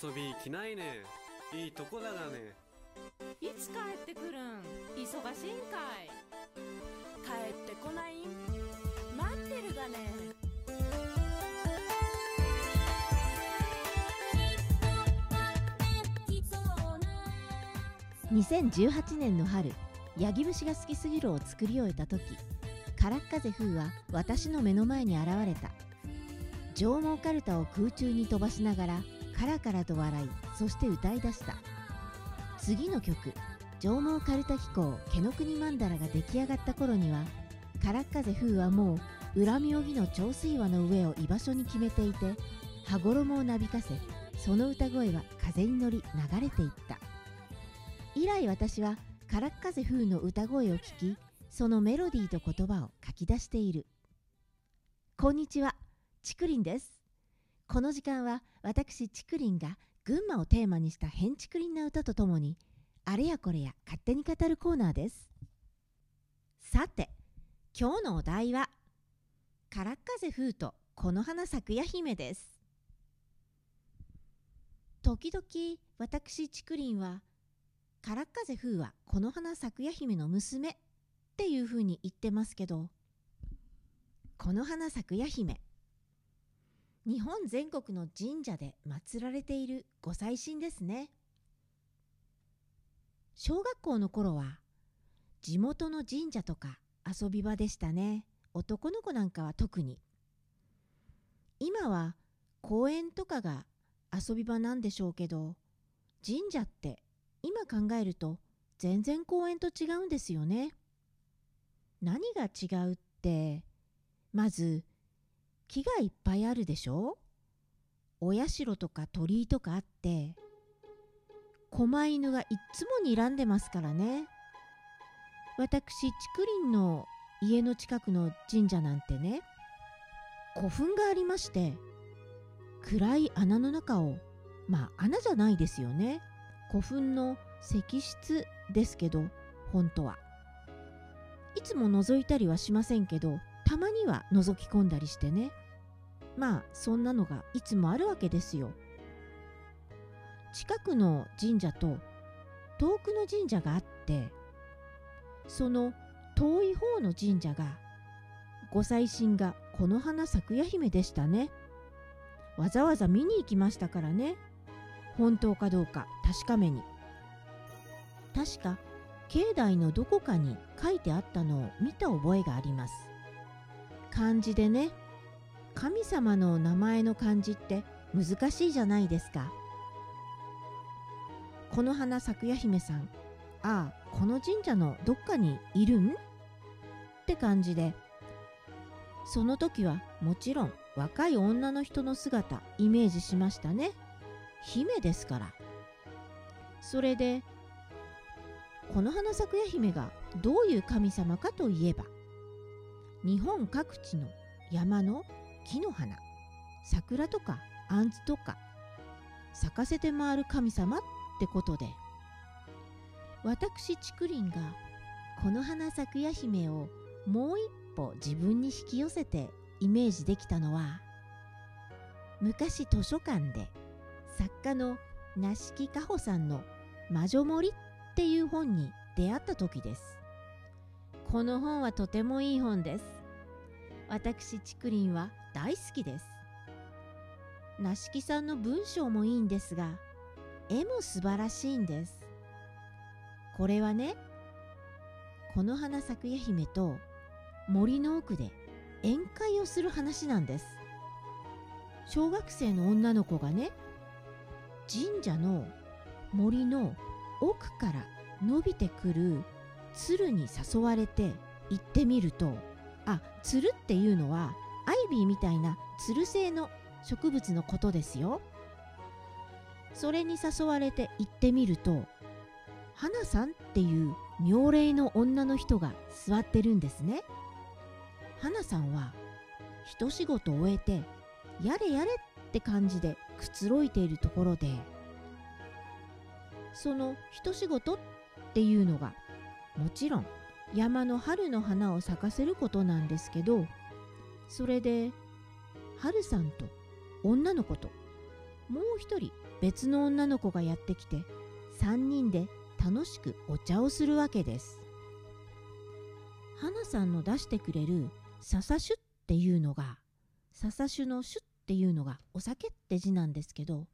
遊び来ないね。いいとこだがね。いつ帰ってくるん？忙しいんかい。帰ってこない？ん待ってるがね。2018年の春ヤギ節が好きすぎるを作り終えた時カラッカゼ風は私の目の前に現れた。上毛かるたを空中に飛ばしながらカラカラと笑いそして歌い出した。次の曲上毛かるた機構毛の国曼荼羅が出来上がった頃にはカラッカゼ風はもう恨み荻の長水輪の上を居場所に決めていて羽衣をなびかせその歌声は風に乗り流れていった。以来私はカラッカゼ風の歌声を聞きそのメロディーと言葉を書き出している。こんにちはちくりんです。この時間は私ちくりんが群馬をテーマにした変ちくりんな歌とともにあれやこれや勝手に語るコーナーです。さて今日のお題はカラッカゼ風とこの花咲くや姫です。時々私ちくりんはカラッカゼ風はこの花咲くや姫の娘っていうふうに言ってますけどこの花咲くや姫日本全国の神社で祀られているご祭神ですね。小学校の頃は地元の神社とか遊び場でしたね。男の子なんかは特に。今は公園とかが遊び場なんでしょうけど神社って今考えると全然公園と違うんですよね。何が違うってまず木がいっぱいあるでしょ？お社とか鳥居とかあって狛犬がいっつも睨んでますからね。私竹林の家の近くの神社なんてね古墳がありまして暗い穴の中をまあ穴じゃないですよね。古墳の石室ですけど本当は。いつも覗いたりはしませんけどたまには覗き込んだりしてね。まあそんなのがいつもあるわけですよ。近くの神社と遠くの神社があってその遠い方の神社がご祭神がこの花咲夜姫でしたね。わざわざ見に行きましたからね。本当かどうか確かめに。確か境内のどこかに書いてあったのを見た覚えがあります。漢字でね。神様の名前の漢字って難しいじゃないですか。この花咲夜姫さんああこの神社のどっかにいるん？って感じで。その時はもちろん若い女の人の姿イメージしましたね。姫ですから。それでこの花咲夜姫がどういう神様かといえば日本各地の山の木の花桜とか杏とか咲かせて回る神様ってことで。私竹林がこの花咲夜姫をもう一歩自分に引き寄せてイメージできたのは昔図書館で作家の梨木かほさんの「魔女森」っていう本に出会った時です。この本はとてもいい本です。私竹林は大好きです。梨木さんの文章もいいんですが絵も素晴らしいんです。これはねこの花咲くや姫と森の奥で宴会をする話なんです。小学生の女の子がね神社の森の奥から伸びてくる鶴に誘われて行ってみるとあ鶴っていうのはアイビーみたいなつる性の植物のことですよ。それに誘われて行ってみると花さんっていう妙齢の女の人が座ってるんですね。花さんは一仕事終えてやれやれって感じでくつろいているところでその一仕事っていうのがもちろん山の春の花を咲かせることなんですけどそれで春さんと女の子ともう一人別の女の子がやってきて3人で楽しくお茶をするわけです。花さんの出してくれる笹酒っていうのが笹酒の酒っていうのがお酒って字なんですけど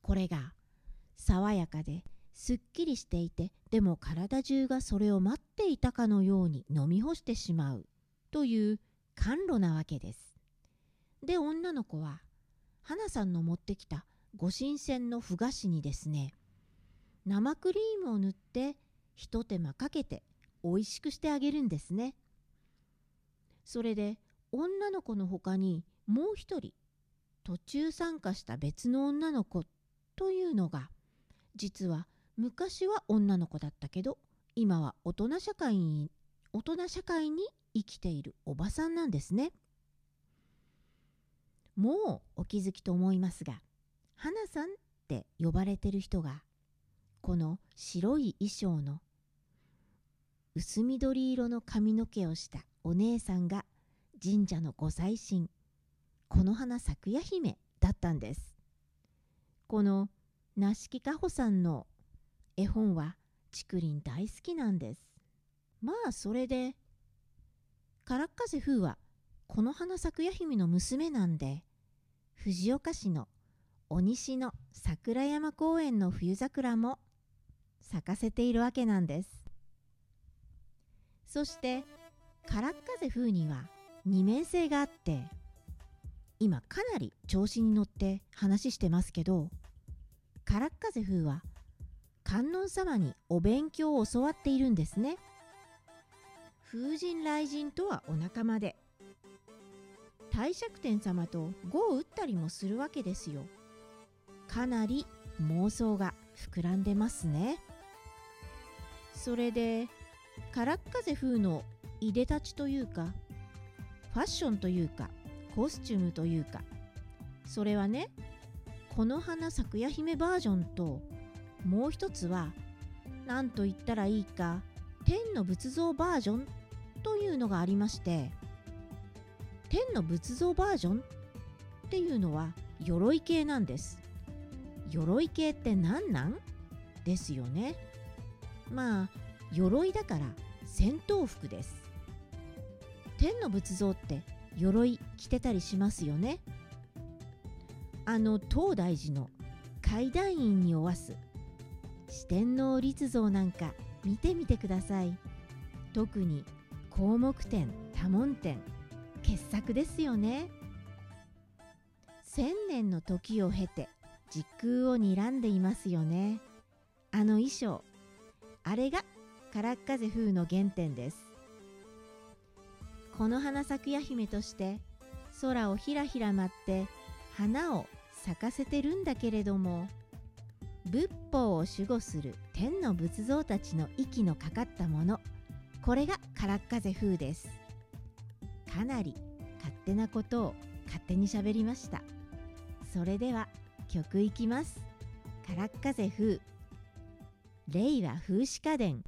これが爽やかですっきりしていてでも体中がそれを待っていたかのように飲み干してしまうという甘露なわけです。で女の子は花さんの持ってきたご新鮮のふ菓子にですね生クリームを塗ってひと手間かけて美味しくしてあげるんですね。それで女の子のほかにもう一人途中参加した別の女の子というのが実は昔は女の子だったけど今は大人社会に大人社会に生きているおばさんなんですね。もうお気づきと思いますが花さんって呼ばれてる人がこの白い衣装の薄緑色の髪の毛をしたお姉さんが神社のご祭神この花咲夜姫だったんです。この梨木かほさんの絵本は竹林大好きなんです。まあそれでからっ風風はこの花咲くや姫の娘なんで藤岡市の鬼西の桜山公園の冬桜も咲かせているわけなんです。そしてからっ風風には二面性があって今かなり調子に乗って話してますけどからっ風風は観音様にお勉強を教わっているんですね。風神雷神とはお仲間で帝釈天様と碁を打ったりもするわけですよ。かなり妄想が膨らんでますね。それでからっ風風のいでたちというかファッションというかコスチュームというかそれはねこの花咲くや姫バージョンともう一つは何と言ったらいいか天の仏像バージョンというのがありまして天の仏像バージョンっていうのは鎧系なんです。鎧系って何なんですよね。まあ鎧だから戦闘服です。天の仏像って鎧着てたりしますよね。あの東大寺の階段院におわす四天王立像なんか見てみてください。特に項目展多聞展傑作ですよね。千年の時を経て時空を睨んでいますよね。あの衣装あれがからっ風風の原点です。この花咲くや姫として空をひらひら舞って花を咲かせてるんだけれども仏法を守護する天の仏像たちの息のかかったもの。これがからっ風風です。かなり勝手なことを勝手にしゃべりました。それでは曲いきます。からっ風風。令和風刺家電